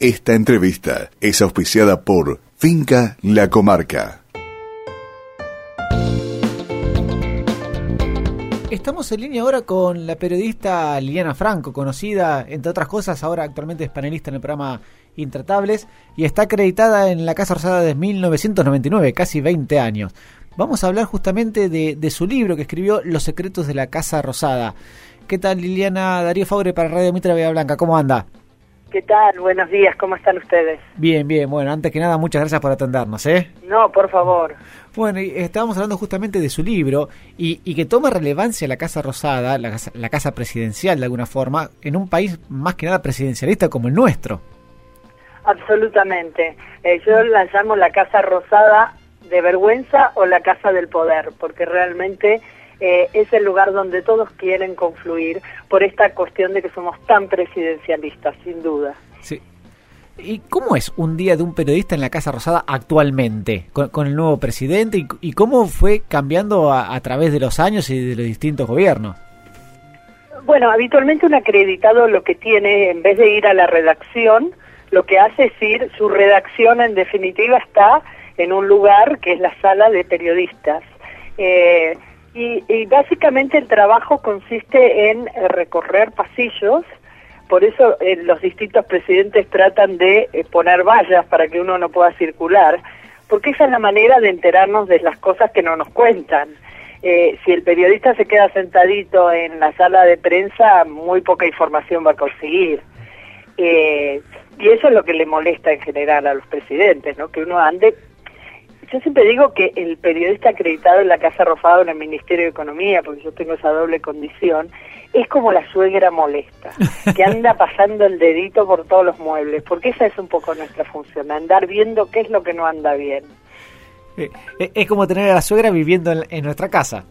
Esta entrevista es auspiciada por Finca La Comarca. Estamos en línea ahora con la periodista Liliana Franco, conocida, entre otras cosas, ahora actualmente es panelista en el programa Intratables y está acreditada en la Casa Rosada desde 1999, casi 20 años. Vamos a hablar justamente de, su libro que escribió Los secretos de la Casa Rosada. ¿Qué tal Liliana Darío Faure para Radio Mitra Vía Blanca? ¿Cómo anda? ¿Qué tal? Buenos días, ¿cómo están ustedes? Bien, bien, bueno, antes que nada, muchas gracias por atendernos, ¿eh? No, por favor. Bueno, estábamos hablando justamente de su libro y, y que toma relevancia la Casa Rosada, la casa, la casa presidencial de alguna forma, en un país más que nada presidencialista como el nuestro. Absolutamente. Eh, yo la llamo la Casa Rosada de vergüenza o la Casa del Poder, porque realmente eh, es el lugar donde todos quieren confluir por esta cuestión de que somos tan presidencialistas, sin duda. Sí. ¿Y cómo es un día de un periodista en la Casa Rosada actualmente, con, con el nuevo presidente, y, y cómo fue cambiando a, a, través de los años y de los distintos gobiernos? Bueno, habitualmente un acreditado lo que tiene, en vez de ir a la redacción, lo que hace es ir, su redacción en definitiva está en un lugar que es la sala de periodistas. Eh, y, y, básicamente el trabajo consiste en recorrer pasillos, por eso eh, los distintos presidentes tratan de eh, poner vallas para que uno no pueda circular, porque esa es la manera de enterarnos de las cosas que no nos cuentan. Eh, si el periodista se queda sentadito en la sala de prensa, muy poca información va a conseguir. Eh, y eso es lo que le molesta en general a los presidentes, ¿no? Que uno ande yo siempre digo que el periodista acreditado en la Casa Rosada en el Ministerio de Economía, porque yo tengo esa doble condición, es como la suegra molesta, que anda pasando el dedito por todos los muebles, porque esa es un poco nuestra función, andar viendo qué es lo que no anda bien. Eh, es como tener a la suegra viviendo en, en nuestra casa.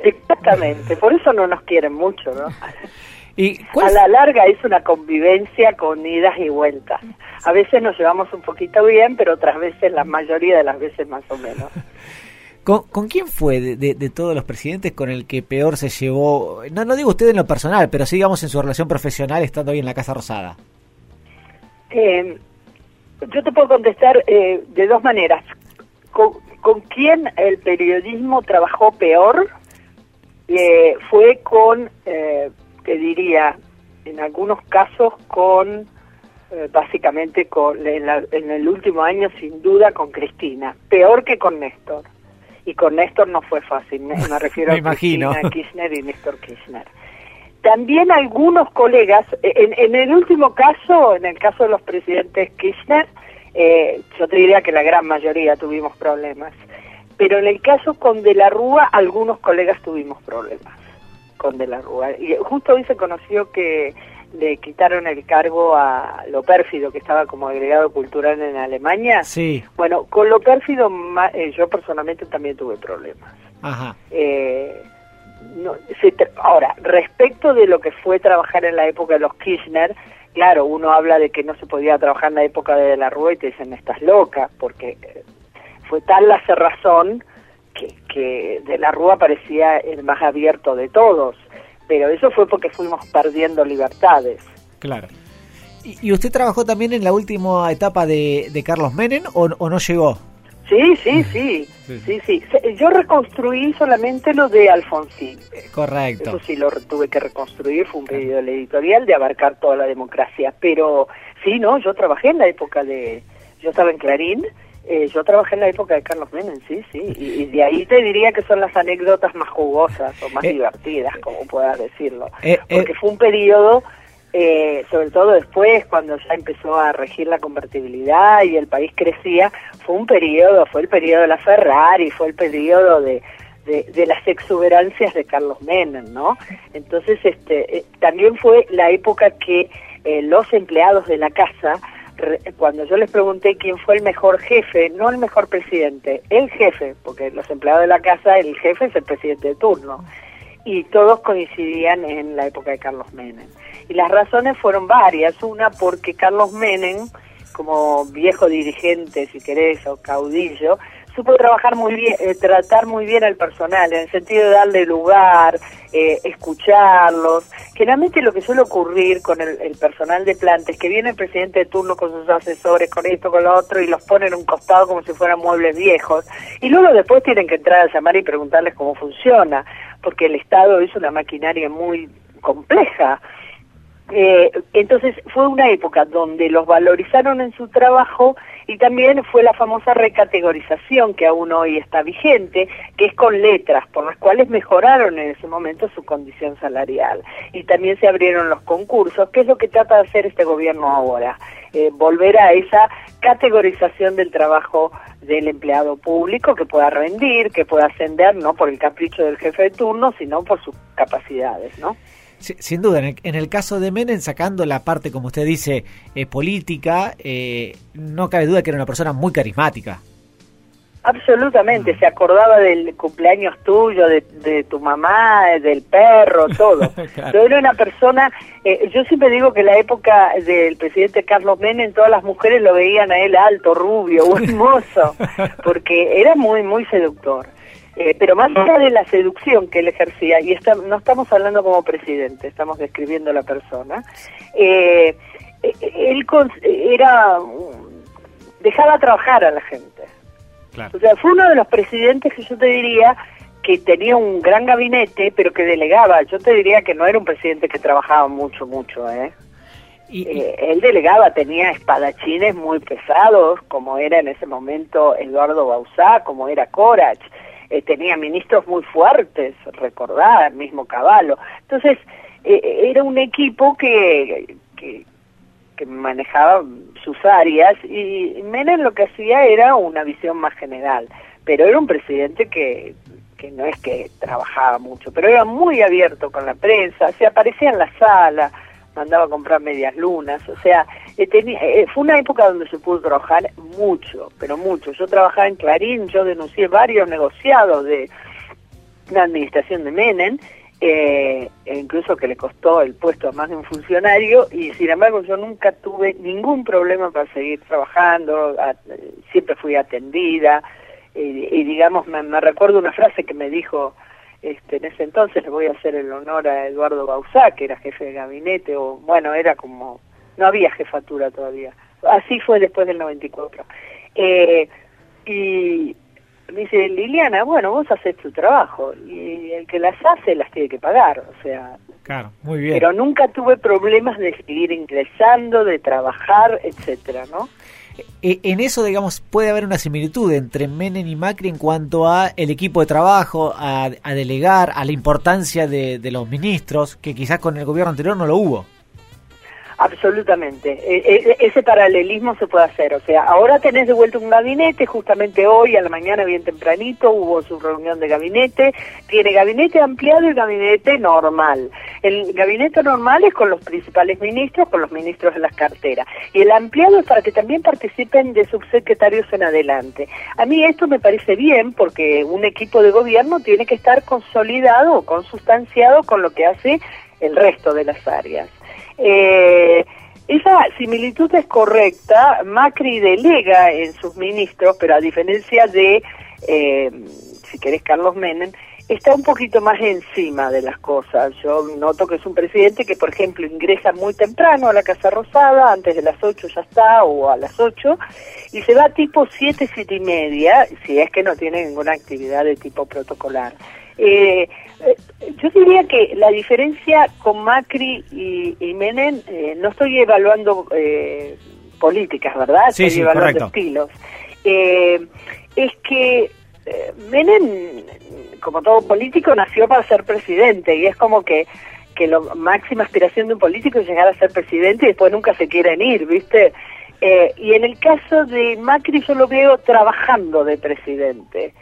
Exactamente, por eso no nos quieren mucho, ¿no? ¿Y a la larga es una convivencia con idas y vueltas. A veces nos llevamos un poquito bien, pero otras veces, la mayoría de las veces más o menos. ¿Con, ¿Con, quién fue de, de, de, todos los presidentes con el que peor se llevó? No, no digo usted en lo personal, pero sí digamos en su relación profesional estando ahí en la Casa Rosada. Eh, yo te puedo contestar eh, de dos maneras. Con, ¿Con quién el periodismo trabajó peor? Eh, fue con te diría, en algunos casos con, eh, básicamente con, en, la, en, el último año sin duda con Cristina, peor que con Néstor. Y con Néstor no fue fácil, me, me refiero me a imagino. Cristina Kirchner y Néstor Kirchner. También algunos colegas, en, en, el último caso, en el caso de los presidentes Kirchner, eh, yo te diría que la gran mayoría tuvimos problemas. Pero en el caso con De la Rúa, algunos colegas tuvimos problemas con De la Rúa. Y justo hoy se conoció que le quitaron el cargo a Lo Pérfido, que estaba como agregado cultural en Alemania. Sí. Bueno, con Lo Pérfido eh, yo personalmente también tuve problemas. Ajá. Eh, no, se ahora, respecto de lo que fue trabajar en la época de los Kirchner, claro, uno habla de que no se podía trabajar en la época de, de la Rúa y te dicen, estás loca, porque fue tal la cerrazón que, que de la Rúa parecía el más abierto de todos, pero eso fue porque fuimos perdiendo libertades. Claro. ¿Y, y usted trabajó también en la última etapa de, de Carlos Menem o, o, no llegó? Sí, sí, sí, sí, sí, sí. Yo reconstruí solamente lo de Alfonsín. Correcto. Eso sí lo tuve que reconstruir, fue un pedido del editorial de abarcar toda la democracia, pero sí, no, yo trabajé en la época de, yo estaba en Clarín, eh, yo trabajé en la época de Carlos Menem, sí, sí, y, y, de ahí te diría que son las anécdotas más jugosas o más eh, divertidas, como puedas decirlo, eh, porque fue un periodo, eh, sobre todo después, cuando ya empezó a regir la convertibilidad y el país crecía, fue un periodo, fue el periodo de la Ferrari, fue el periodo de, de, de las exuberancias de Carlos Menem, ¿no? Entonces, este, eh, también fue la época que eh, los empleados de la casa cuando yo les pregunté quién fue el mejor jefe, no el mejor presidente, el jefe, porque los empleados de la casa, el jefe es el presidente de turno, y todos coincidían en la época de Carlos Menem. Y las razones fueron varias, una porque Carlos Menem, como viejo dirigente, si querés, o caudillo, supo trabajar muy bien, eh, tratar muy bien al personal, en el sentido de darle lugar, eh, escucharlos. Generalmente lo que suele ocurrir con el, personal de planta que viene el presidente de turno con sus asesores, con esto, con lo otro, y los pone en un costado como si fueran muebles viejos. Y luego después tienen que entrar a llamar y preguntarles cómo funciona, porque el Estado es una maquinaria muy compleja. Eh, entonces fue una época donde los valorizaron en su trabajo y también fue la famosa recategorización que aún hoy está vigente, que es con letras, por las cuales mejoraron en ese momento su condición salarial. Y también se abrieron los concursos, que es lo que trata de hacer este gobierno ahora, eh, volver a esa categorización del trabajo del empleado público que pueda rendir, que pueda ascender, no por el capricho del jefe de turno, sino por sus capacidades, ¿no? Sin duda, en el, caso de Menem, sacando la parte, como usted dice, eh, política, eh, no cabe duda que era una persona muy carismática. Absolutamente, se acordaba del cumpleaños tuyo, de, tu mamá, del perro, todo. era una persona, eh, yo siempre digo que en la época del presidente Carlos Menem, todas las mujeres lo veían a él alto, rubio, hermoso, porque era muy, muy seductor. Eh, pero más allá de la seducción que él ejercía, y no estamos hablando como presidente, estamos describiendo a la persona, eh, eh, él era dejaba trabajar a la gente. O sea, fue uno de los presidentes que yo te diría que tenía un gran gabinete, pero que delegaba. Yo te diría que no era un presidente que trabajaba mucho, mucho, ¿eh? Y, él delegaba, tenía espadachines muy pesados, como era en ese momento Eduardo Bausá, como era Corach. Eh, tenía ministros muy fuertes, recordar, mismo Caballo. Entonces, eh, era un equipo que, que, manejaba sus áreas y Menem lo que hacía era una visión más general, pero era un presidente que, que no es que trabajaba mucho, pero era muy abierto con la prensa, se aparecía en la sala, mandaba a comprar medias lunas, o sea, eh, eh, fue una época donde se pudo trabajar mucho, pero mucho. Yo trabajaba en Clarín, yo denuncié varios negociados de la administración de Menem, eh, e incluso que le costó el puesto a más de un funcionario, y sin embargo yo nunca tuve ningún problema para seguir trabajando, siempre fui atendida, y digamos, me recuerdo una frase que me dijo este, en ese entonces le voy a hacer el honor a Eduardo Bausá, que era jefe de gabinete, o bueno, era como, no había jefatura todavía. Así fue después del 94. Eh, y me dice, Liliana, bueno, vos haces tu trabajo, y el que las hace las tiene que pagar, o sea... Claro, muy bien. Pero nunca tuve problemas de seguir ingresando, de trabajar, etcétera, ¿no? E, en eso, digamos, puede haber una similitud entre Menem y Macri en cuanto a el equipo de trabajo, a, delegar, a la importancia de, de los ministros, que quizás con el gobierno anterior no lo hubo. Absolutamente. E, e, ese paralelismo se puede hacer. O sea, ahora tenés de vuelta un gabinete, justamente hoy a la mañana bien tempranito hubo su reunión de gabinete. Tiene gabinete ampliado y gabinete normal. El gabinete normal es con los principales ministros, con los ministros de las carteras. Y el ampliado es para que también participen de subsecretarios en adelante. A mí esto me parece bien porque un equipo de gobierno tiene que estar consolidado consustanciado con lo que hace el resto de las áreas. Eh, esa similitud es correcta. Macri delega en sus ministros, pero a diferencia de, eh, si querés, Carlos Menem, está un poquito más encima de las cosas. Yo noto que es un presidente que, por ejemplo, ingresa muy temprano a la Casa Rosada, antes de las 8 ya está, o a las 8, y se va tipo 7, 7 y media, si es que no tiene ninguna actividad de tipo protocolar. Eh, eh, yo diría que la diferencia con Macri y, y Menem, eh, no estoy evaluando eh, políticas, ¿verdad? Sí, estoy evaluando estilos. es que Menem, como todo político, nació para ser presidente y es como que que la máxima aspiración de un político es llegar a ser presidente y después nunca se quieren ir, ¿viste? y en el caso de Macri yo lo veo trabajando de presidente.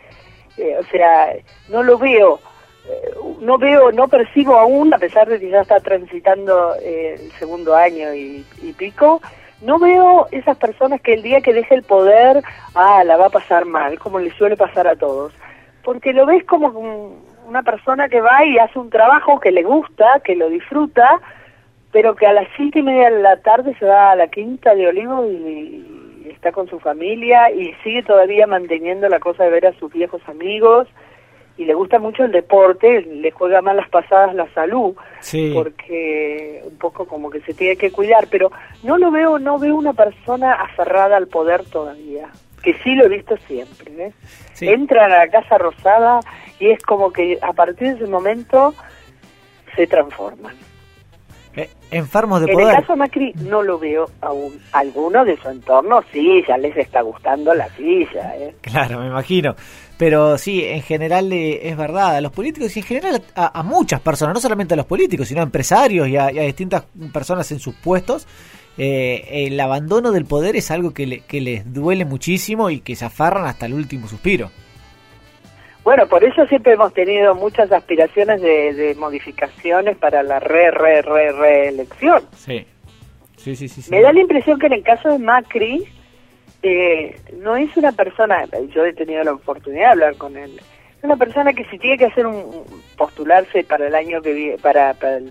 O sea, no lo veo eh, no veo, no percibo aún, a pesar de que ya está transitando eh, el segundo año y, pico, no veo esas personas que el día que deje el poder, ah, la va a pasar mal, como le suele pasar a todos. Porque lo ves como una persona que va y hace un trabajo que le gusta, que lo disfruta, pero que a las siete y media de la tarde se va a la quinta de Olivo y, está con su familia y sigue todavía manteniendo la cosa de ver a sus viejos amigos y le gusta mucho el deporte, le juega mal las pasadas la salud, porque un poco como que se tiene que cuidar, pero no lo veo, no veo una persona aferrada al poder todavía, que sí lo he visto siempre. ¿eh? Entra a la Casa Rosada y es como que a partir de ese momento se transforman. Eh, enfermos de poder. En el caso Macri no lo veo aún. Algunos de su entorno sí, ya les está gustando la silla. ¿eh? Claro, me imagino. Pero sí, en general eh, es verdad. A los políticos y en general a, muchas personas, no solamente a los políticos, sino a empresarios y a, distintas personas en sus puestos, el abandono del poder es algo que, que les duele muchísimo y que se afarran hasta el último suspiro. Bueno, por eso siempre hemos tenido muchas aspiraciones de, modificaciones para la re, re, re, reelección. Sí. Sí, sí, sí, Me da la impresión que en el caso de Macri, eh, no es una persona, yo he tenido la oportunidad de hablar con él, es una persona que si tiene que hacer un, postularse para el año que viene, para, para el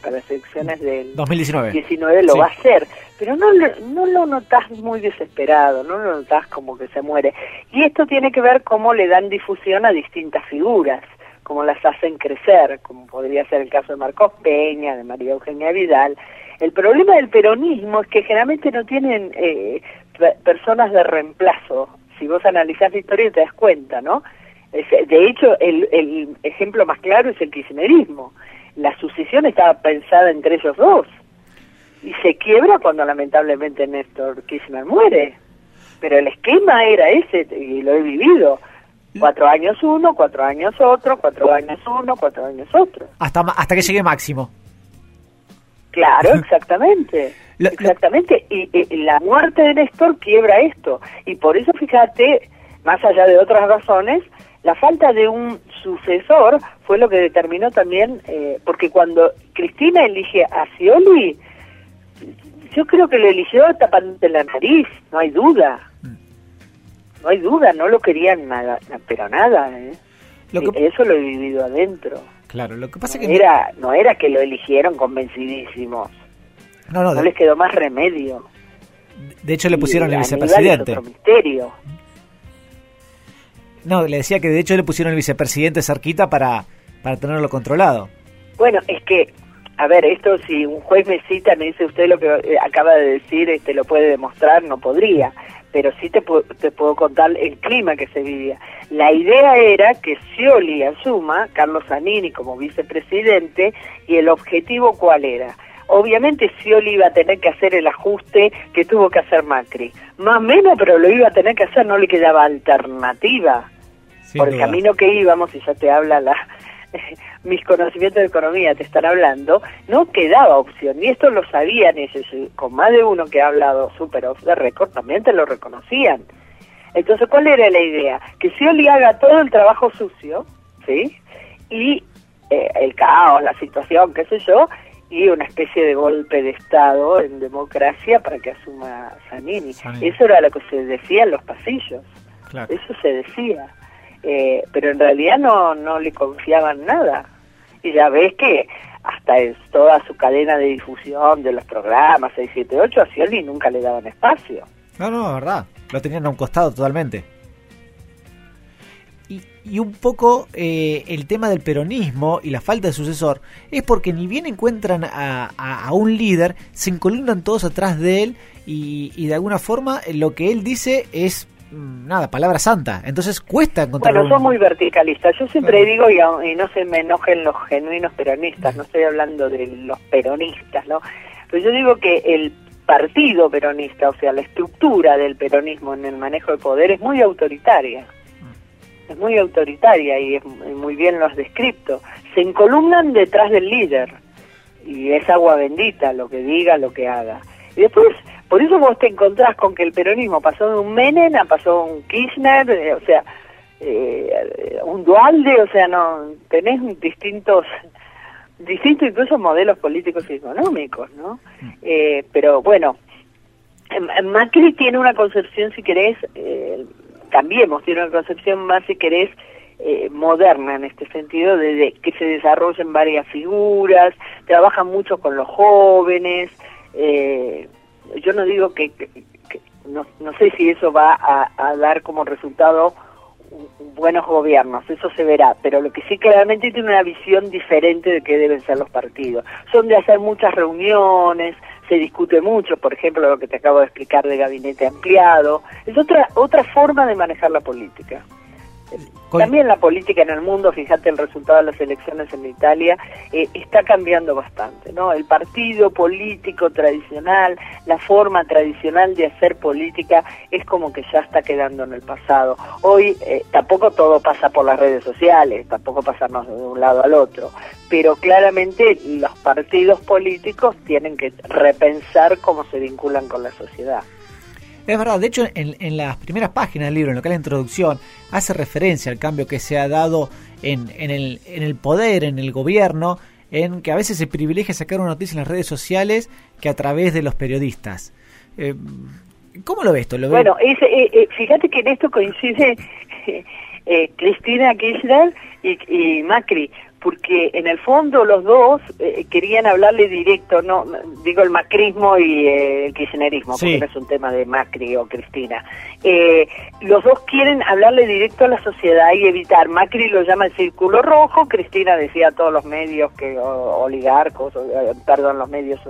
para las elecciones del 2019 19 lo va a hacer, pero no, no lo notas muy desesperado, no lo notas como que se muere. Y esto tiene que ver cómo le dan difusión a distintas figuras, cómo las hacen crecer, como podría ser el caso de Marcos Peña, de María Eugenia Vidal. El problema del peronismo es que generalmente no tienen eh, personas de reemplazo. Si vos analizás la historia te das cuenta, ¿no? De hecho, el, el ejemplo más claro es el kirchnerismo estaba pensada entre ellos dos y se quiebra cuando lamentablemente Néstor Kirchner muere. Pero el esquema era ese y lo he vivido. Cuatro años uno, cuatro años otro, cuatro años uno, cuatro años otro. Hasta, hasta que llegue máximo. Claro, exactamente. exactamente. Y, y, la muerte de Néstor quiebra esto. Y por eso, fíjate, más allá de otras razones, la falta de un sucesor fue lo que determinó también, eh, porque cuando Cristina elige a Scioli, yo creo que lo eligió tapando la nariz, no hay duda. No hay duda, no lo querían nada, pero nada. ¿eh? Eso lo he vivido adentro. Claro, lo que pasa no que... Era, no era que lo eligieron convencidísimos. No, no, no les quedó más remedio. De hecho, le pusieron el vicepresidente. Otro misterio. No, le decía que de hecho le pusieron el vicepresidente cerquita para, para tenerlo controlado. Bueno, es que, a ver, esto si un juez me cita, me dice usted lo que eh, acaba de decir, este lo puede demostrar, no podría, pero sí te, te puedo contar el clima que se vivía. La idea era que Scioli asuma Carlos Zanini como vicepresidente y el objetivo cuál era obviamente Scioli iba a tener que hacer el ajuste que tuvo que hacer Macri. Más o menos, pero lo iba a tener que hacer, no le quedaba alternativa. Por el camino que íbamos, y ya te habla la, mis conocimientos de economía te están hablando, no quedaba opción. Y esto lo sabían ellos, con más de uno que ha hablado super off the record, también te lo reconocían. Entonces, ¿cuál era la idea? Que Scioli haga todo el trabajo sucio, ¿sí? Y eh, el caos, la situación, qué sé yo, y una especie de golpe de Estado en democracia para que asuma Zanini. Eso era lo que se decía en los pasillos. Eso se decía. Eh, pero en realidad no, no le confiaban nada. Y ya ves que hasta es toda su cadena de difusión de los programas 678 a Scioli nunca le daban espacio. No, no, es verdad. Lo tenían a un costado totalmente y un poco eh, el tema del peronismo y la falta de sucesor es porque ni bien encuentran a, un líder, se encolumnan todos atrás de él y, de alguna forma lo que él dice es mm, nada, palabra santa. Entonces cuesta encontrar. Bueno, son muy verticalistas. Yo siempre digo, y, no se me enojen los genuinos peronistas, no estoy hablando de los peronistas, ¿no? Pero yo digo que el partido peronista, o sea, la estructura del peronismo en el manejo de poder es muy autoritaria es muy autoritaria y es muy bien lo has descrito. Se encolumnan detrás del líder y es agua bendita lo que diga, lo que haga. Y después, por eso vos te encontrás con que el peronismo pasó de un Menem a pasó un Kirchner, eh, o sea, eh, un Dualde, o sea, no tenés distintos distintos incluso modelos políticos y económicos, ¿no? Eh, pero bueno, Macri tiene una concepción, si querés, eh, cambiemos, tiene una concepción más, si querés, eh, moderna en este sentido, de, que se desarrollen varias figuras, trabaja mucho con los jóvenes. Eh, yo no digo que, no, no sé si eso va a, dar como resultado buenos gobiernos, eso se verá, pero lo que sí claramente tiene una visión diferente de qué deben ser los partidos. Son de hacer muchas reuniones, se discute mucho, por ejemplo, lo que te acabo de explicar de gabinete ampliado, es otra otra forma de manejar la política. También la política en el mundo, fíjate el resultado de las elecciones en Italia, eh, está cambiando bastante, ¿no? El partido político tradicional, la forma tradicional de hacer política es como que ya está quedando en el pasado. Hoy eh, tampoco todo pasa por las redes sociales, tampoco pasarnos de un lado al otro, pero claramente los partidos políticos tienen que repensar cómo se vinculan con la sociedad. Es verdad, de hecho en, las primeras páginas del libro, en lo que es la introducción, hace referencia al cambio que se ha dado en, en, el, en el poder, en el gobierno, en que a veces se privilegia sacar una noticia en las redes sociales que a través de los periodistas. Eh, ¿Cómo lo ves esto? ¿Lo bueno, eh, eh, fíjate que en esto coincide Cristina Kirchner y Macri, porque en el fondo los dos eh, querían hablarle directo, no digo el macrismo y eh, el kirchnerismo, porque no es un tema de Macri o Cristina. Eh, los dos quieren hablarle directo a la sociedad y evitar. Macri lo llama el círculo rojo, Cristina decía a todos los medios que oligarcos, perdón, los medios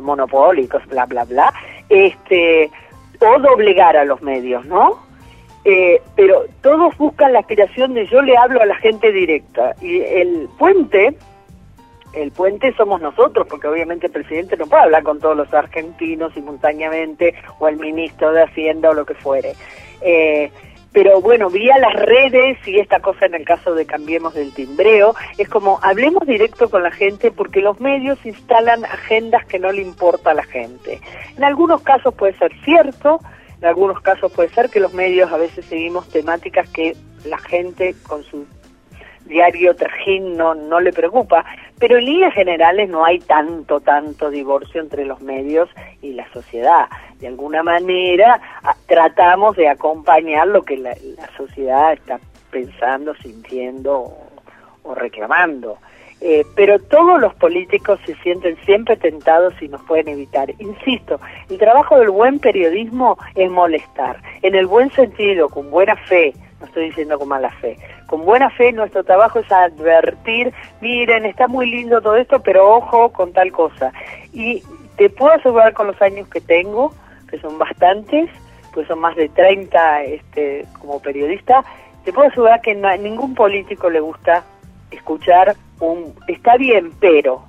monopólicos, bla bla bla, este o doblegar a los medios, ¿no? Eh, pero todos buscan la aspiración de yo le hablo a la gente directa. Y el puente, el puente somos nosotros, porque obviamente el presidente no puede hablar con todos los argentinos simultáneamente, o el ministro de Hacienda o lo que fuere. Eh, pero bueno, vía las redes y esta cosa en el caso de Cambiemos del Timbreo, es como hablemos directo con la gente porque los medios instalan agendas que no le importa a la gente. En algunos casos puede ser cierto, en algunos casos puede ser que los medios a veces seguimos temáticas que la gente con su diario trajín no, no le preocupa, pero en líneas generales no hay tanto, tanto divorcio entre los medios y la sociedad. De alguna manera tratamos de acompañar lo que la, sociedad está pensando, sintiendo o reclamando. Eh, pero todos los políticos se sienten siempre tentados y nos pueden evitar. Insisto, el trabajo del buen periodismo es molestar, en el buen sentido, con buena fe, no estoy diciendo con mala fe, con buena fe nuestro trabajo es advertir, miren, está muy lindo todo esto, pero ojo con tal cosa. Y te puedo asegurar con los años que tengo, que son bastantes, pues son más de 30 este, como periodista, te puedo asegurar que a ningún político le gusta escuchar un está bien, pero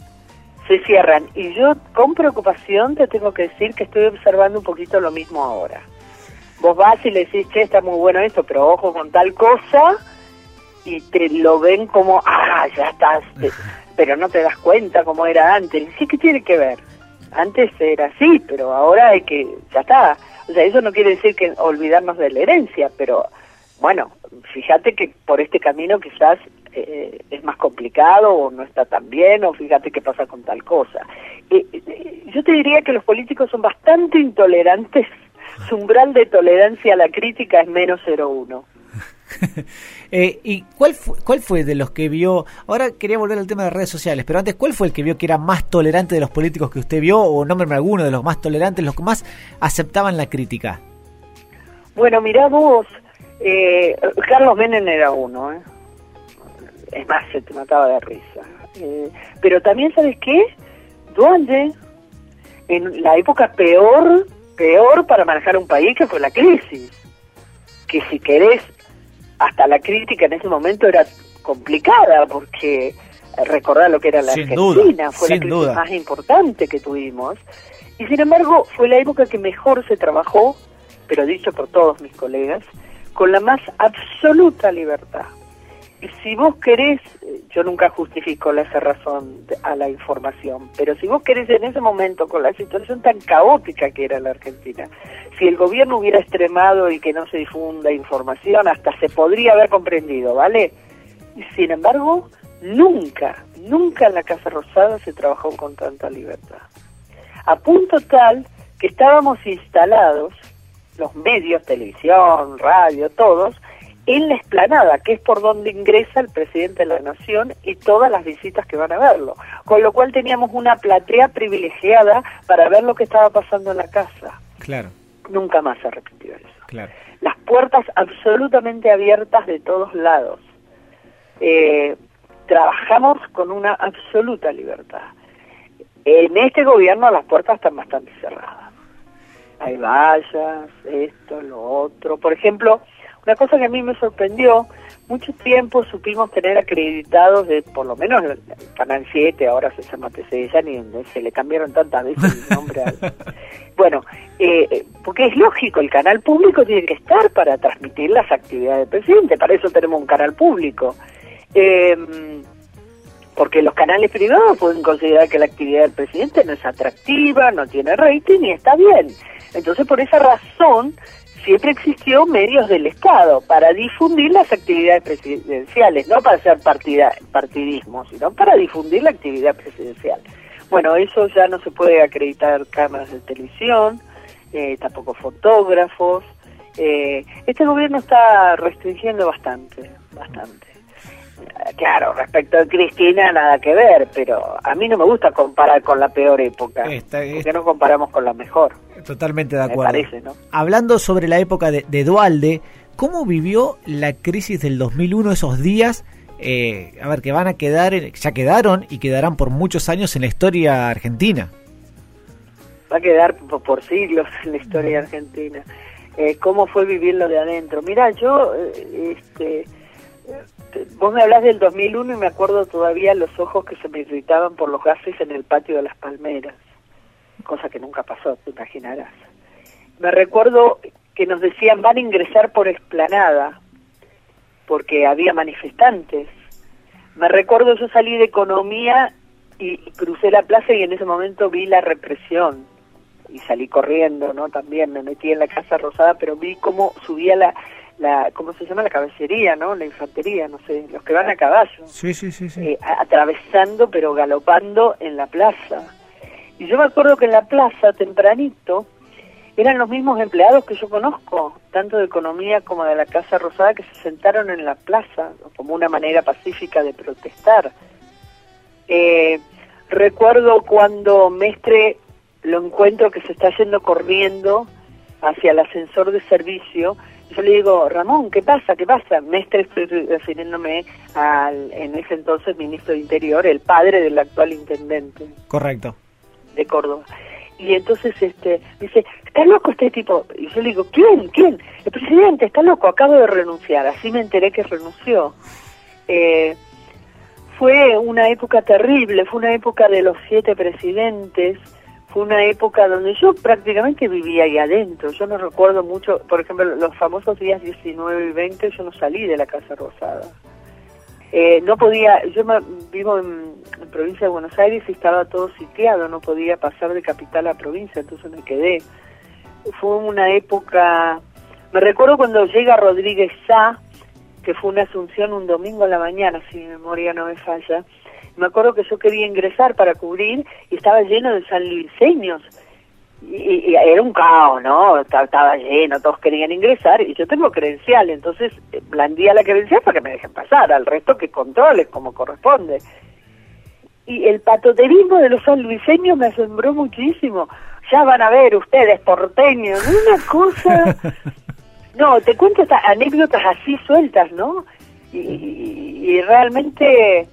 se cierran. Y yo con preocupación te tengo que decir que estoy observando un poquito lo mismo ahora. Vos vas y le decís, che, está muy bueno esto, pero ojo con tal cosa, y te lo ven como, ah, ya estás, pero no te das cuenta como era antes. Sí, ¿qué tiene que ver? Antes era así, pero ahora hay que, ya está. O sea, eso no quiere decir que olvidarnos de la herencia, pero bueno, fíjate que por este camino quizás eh, es más complicado o no está tan bien o fíjate qué pasa con tal cosa. Eh, eh, yo te diría que los políticos son bastante intolerantes, su umbral de tolerancia a la crítica es menos 0,1. ¿Y cuál fue, cuál fue de los que vio? Ahora quería volver al tema de redes sociales, pero antes, ¿cuál fue el que vio que era más tolerante de los políticos que usted vio? O nómbreme alguno de los más tolerantes, los que más aceptaban la crítica. Bueno, mirá vos, Carlos Menem era uno, ¿eh? Es más, se te mataba de risa. Eh, pero también, ¿sabes qué? Dualde, en la época peor, peor para manejar un país que fue la crisis. Que si querés, hasta la crítica en ese momento era complicada, porque recordar lo que era la Argentina, fue la crisis más importante que tuvimos. Y sin embargo, fue la época que mejor se trabajó, pero dicho por todos mis colegas, con la más absoluta libertad si vos querés, yo nunca justifico la cerrazón a la información, pero si vos querés en ese momento, con la situación tan caótica que era la Argentina, si el gobierno hubiera extremado y que no se difunda información, hasta se podría haber comprendido, ¿vale? Y sin embargo, nunca, nunca en la Casa Rosada se trabajó con tanta libertad. A punto tal que estábamos instalados, los medios, televisión, radio, todos, en la explanada, que es por donde ingresa el presidente de la Nación y todas las visitas que van a verlo. Con lo cual teníamos una platea privilegiada para ver lo que estaba pasando en la casa. Claro. Nunca más se repitió eso. Claro. Las puertas absolutamente abiertas de todos lados. Eh, trabajamos con una absoluta libertad. En este gobierno las puertas están bastante cerradas. Hay vallas, esto, lo otro. Por ejemplo, una cosa que a mí me sorprendió, mucho tiempo supimos tener acreditados de, por lo menos el Canal 7, ahora se llama TC, ya ni se le cambiaron tantas veces el nombre. Al... Bueno, eh, porque es lógico, el canal público tiene que estar para transmitir las actividades del presidente, para eso tenemos un canal público. Eh, porque los canales privados pueden considerar que la actividad del presidente no es atractiva, no tiene rating y está bien. Entonces, por esa razón, siempre existió medios del Estado para difundir las actividades presidenciales, no para hacer partida, partidismo, sino para difundir la actividad presidencial. Bueno, eso ya no se puede acreditar cámaras de televisión, eh, tampoco fotógrafos. Eh, este gobierno está restringiendo bastante, bastante. Claro, respecto a Cristina nada que ver, pero a mí no me gusta comparar con la peor época, Esta, porque no comparamos con la mejor. Totalmente de acuerdo. Parece, ¿no? Hablando sobre la época de, de, Dualde, ¿cómo vivió la crisis del 2001 esos días? Eh, a ver, que van a quedar, ya quedaron y quedarán por muchos años en la historia argentina. Va a quedar por, siglos en la historia argentina. Eh, ¿Cómo fue vivirlo de adentro? Mira, yo, eh, este Vos me hablas del 2001 y me acuerdo todavía los ojos que se me irritaban por los gases en el patio de las palmeras, cosa que nunca pasó, te imaginarás. Me recuerdo que nos decían van a ingresar por esplanada, porque había manifestantes. Me recuerdo yo salí de economía y, crucé la plaza y en ese momento vi la represión y salí corriendo, ¿no? También me metí en la Casa Rosada, pero vi cómo subía la, la ¿cómo se llama? La caballería, ¿no? La infantería, no sé, los que van a caballo. Sí, sí, sí. sí. Eh, atravesando, pero galopando en la plaza. Y yo me acuerdo que en la plaza, tempranito, eran los mismos empleados que yo conozco, tanto de economía como de la Casa Rosada, que se sentaron en la plaza como una manera pacífica de protestar. Eh, recuerdo cuando Mestre lo encuentro que se está yendo corriendo hacia el ascensor de servicio yo le digo, Ramón, ¿qué pasa? ¿Qué pasa? Mestre, estoy refiriéndome al, en ese entonces, ministro de Interior, el padre del actual intendente. Correcto. De Córdoba. Y entonces este dice, ¿está loco este tipo? Y yo le digo, ¿quién? ¿Quién? El presidente, está loco, acabo de renunciar. Así me enteré que renunció. Eh, fue una época terrible, fue una época de los siete presidentes, fue una época donde yo prácticamente vivía ahí adentro. Yo no recuerdo mucho, por ejemplo, los famosos días 19 y 20, yo no salí de la Casa Rosada. Eh, no podía, yo vivo en, provincia de Buenos Aires y estaba todo sitiado, no podía pasar de capital a provincia, entonces me quedé. Fue una época, me recuerdo cuando llega Rodríguez Sá, que fue una asunción un domingo a la mañana, si mi memoria no me falla, me acuerdo que yo quería ingresar para cubrir y estaba lleno de sanluiseños. Y, y, era un caos, ¿no? Estaba, lleno, todos querían ingresar y yo tengo credencial, entonces eh, blandía la credencial para que me dejen pasar, al resto que controles como corresponde. Y el patoterismo de los sanluiseños me asombró muchísimo. Ya van a ver ustedes, porteños, una cosa... No, te cuento estas anécdotas así sueltas, ¿no? y realmente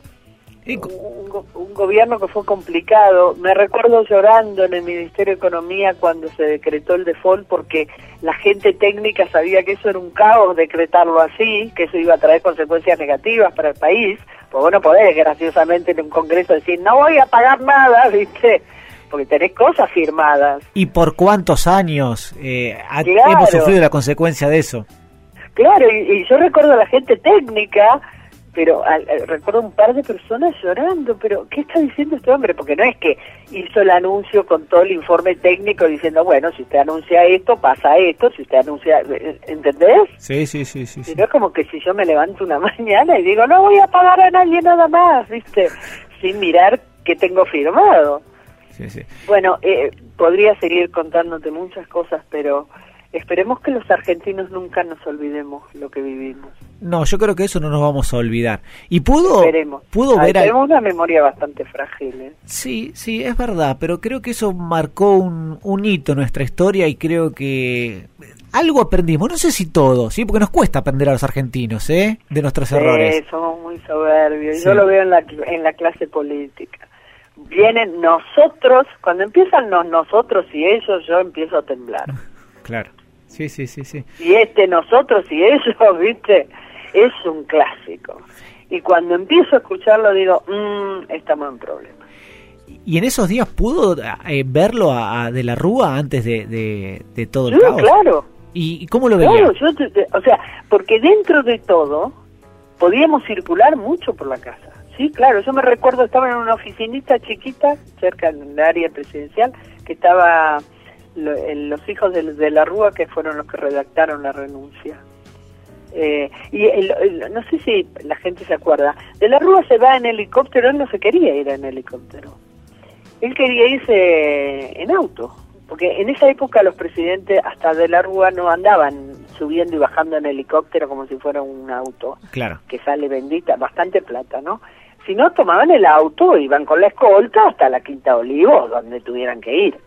un, gobierno que fue complicado. Me recuerdo llorando en el Ministerio de Economía cuando se decretó el default porque la gente técnica sabía que eso era un caos decretarlo así, que eso iba a traer consecuencias negativas para el país. Pues bueno, podés graciosamente en un congreso decir, no voy a pagar nada, ¿viste? Porque tenés cosas firmadas. ¿Y por cuántos años eh, hemos sufrido la consecuencia de eso? Claro, y, y yo recuerdo a la gente técnica pero recuerdo un par de personas llorando, pero ¿qué está diciendo este hombre? Porque no es que hizo el anuncio con todo el informe técnico diciendo, bueno, si usted anuncia esto, pasa esto, si usted anuncia, ¿entendés? Sí, sí, sí, sí. no es como que si yo me levanto una mañana y digo, no voy a pagar a nadie nada más, ¿viste? Sin mirar qué tengo firmado. Sí, sí. Bueno, eh, podría seguir contándote muchas cosas, pero esperemos que los argentinos nunca nos olvidemos lo que vivimos. No, yo creo que eso no nos vamos a olvidar. Y pudo, ver... al- Tenemos una memoria bastante frágil. ¿eh? Sí, sí, es verdad, pero creo que eso marcó un, un hito en nuestra historia y creo que algo aprendimos, no sé si todo, ¿sí? Porque nos cuesta aprender a los argentinos, ¿eh? De nuestros errores. Somos muy soberbios. Sí. Yo lo veo en la, en la clase política. Vienen nosotros, cuando empiezan los nosotros y ellos, yo empiezo a temblar. Claro. Sí, sí, sí, sí. Y este nosotros y ellos, viste, es un clásico. Y cuando empiezo a escucharlo digo, mmm, estamos en problemas. ¿Y en esos días pudo eh, verlo a, a De la Rúa antes de, de, de todo el caos? claro. ¿Y, cómo lo veía? Claro, yo te- te- o sea, porque dentro de todo podíamos circular mucho por la casa. Sí, claro, yo me recuerdo, estaba en una oficinita chiquita, cerca del área presidencial, que estaba lo- el- los hijos de, de la Rúa, que fueron los que redactaron la renuncia. Eh, y el- el- no sé si la gente se acuerda, de la Rúa se va en helicóptero, él no se quería ir en helicóptero. Él quería irse en auto, porque en esa época los presidentes hasta de la Rúa no andaban subiendo y bajando en helicóptero como si fuera un auto Claro. que sale bendita, bastante plata, ¿no? Si no, tomaban el auto, iban con la escolta hasta la Quinta Olivos, donde tuvieran que ir.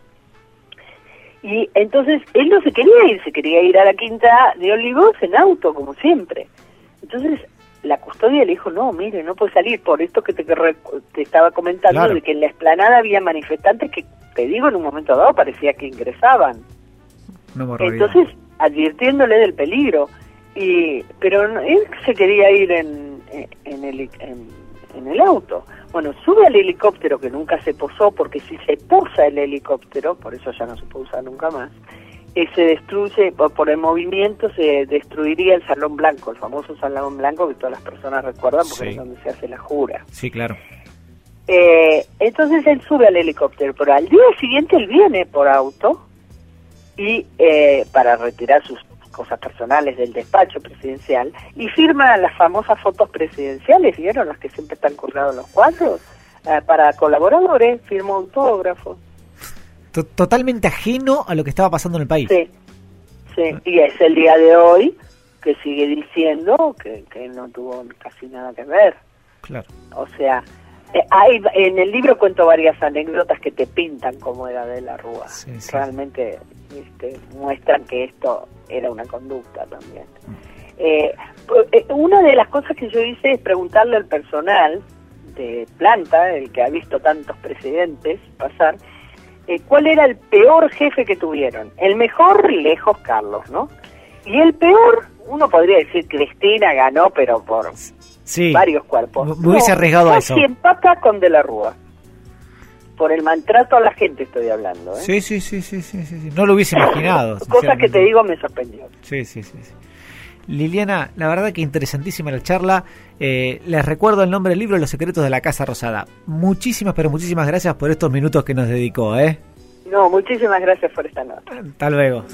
Y entonces él no se quería ir, se quería ir a la Quinta de Olivos en auto, como siempre. Entonces la custodia le dijo, no, mire, no puede salir, por esto que te, te estaba comentando, Claro. de que en la explanada había manifestantes que, te digo, en un momento dado parecía que ingresaban. Barbaridad. Entonces, advirtiéndole del peligro. y Pero no- él se quería ir en, en, el, en, en el auto. Bueno, sube al helicóptero que nunca se posó, porque si se posa el helicóptero, por eso ya no se puede usar nunca más, eh, se destruye, por, el movimiento se destruiría el Salón Blanco, el famoso Salón Blanco que todas las personas recuerdan porque Sí. es donde se hace la jura. Sí, claro. Eh, entonces él sube al helicóptero, pero al día siguiente él viene por auto y eh, para retirar sus cosas personales del despacho presidencial y firma las famosas fotos presidenciales, ¿vieron? Las que siempre están colgados los cuadros. Eh, para colaboradores, firmó autógrafos. To- Totalmente ajeno a lo que estaba pasando en el país. Sí, sí. Y es el día de hoy que sigue diciendo que, que no tuvo casi nada que ver. Claro. O sea, eh, hay, en el libro cuento varias anécdotas que te pintan cómo era de la Rúa. Sí, sí. Realmente este, muestran que esto era una conducta también. Eh, eh, una de las cosas que yo hice es preguntarle al personal de planta, el que ha visto tantos presidentes pasar, eh, cuál era el peor jefe que tuvieron. El mejor, lejos, Carlos, ¿no? Y el peor, uno podría decir Cristina ganó, pero por Sí. varios cuerpos. Me- hubiese arriesgado a eso. empata con De la Rúa. Por el maltrato a la gente estoy hablando. ¿eh? Sí, sí, sí, sí, sí, sí. No lo hubiese imaginado. Cosa que te digo me sorprendió. Sí, sí, sí, sí. Liliana, la verdad que interesantísima la charla. Eh, les recuerdo el nombre del libro Los secretos de la Casa Rosada. Muchísimas, pero muchísimas gracias por estos minutos que nos dedicó, ¿eh? No, muchísimas gracias por esta nota. Hasta luego.